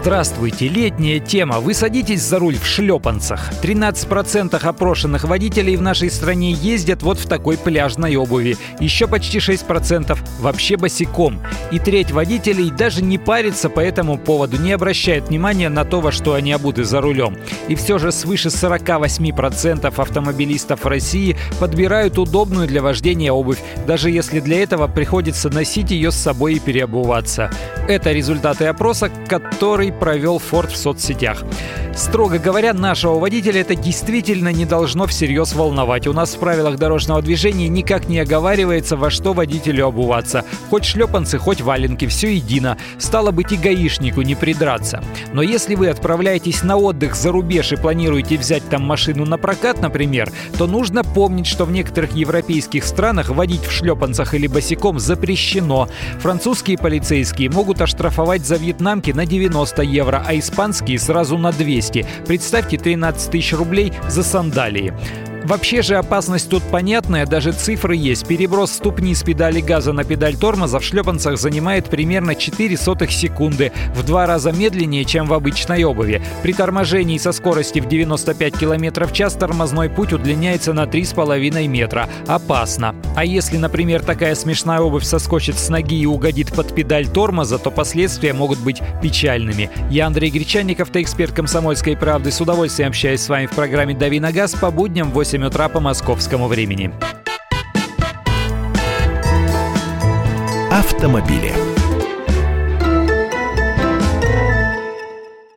Здравствуйте, летняя тема. Вы садитесь за руль в шлепанцах. 13% опрошенных водителей в нашей стране ездят вот в такой пляжной обуви. Еще почти 6% вообще босиком. И треть водителей даже не парится по этому поводу, не обращает внимания на то, во что они обуты за рулем. И все же свыше 48% автомобилистов России подбирают удобную для вождения обувь, даже если для этого приходится носить ее с собой и переобуваться. Это результаты опроса, который который провел Форд в соцсетях. Строго говоря, нашего водителя это действительно не должно всерьез волновать. У нас в правилах дорожного движения никак не оговаривается, во что водителю обуваться. Хоть шлепанцы, хоть валенки, все едино. Стало быть, и гаишнику не придраться. Но если вы отправляетесь на отдых за рубеж и планируете взять там машину на прокат, например, то нужно помнить, что в некоторых европейских странах водить в шлепанцах или босиком запрещено. Французские полицейские могут оштрафовать за вьетнамки на 90 300 евро, а испанские сразу на 200. Представьте 13 тысяч рублей за сандалии. Вообще же опасность тут понятная, даже цифры есть. Переброс ступни с педали газа на педаль тормоза в шлепанцах занимает примерно 4 сотых секунды, в два раза медленнее, чем в обычной обуви. При торможении со скорости в 95 км в час тормозной путь удлиняется на 3,5 метра. Опасно. А если, например, такая смешная обувь соскочит с ноги и угодит под педаль тормоза, то последствия могут быть печальными. Я Андрей Гречанников, эксперт комсомольской правды. С удовольствием общаюсь с вами в программе «Дави на газ» по будням 8 8 утра по московскому времени. Автомобили.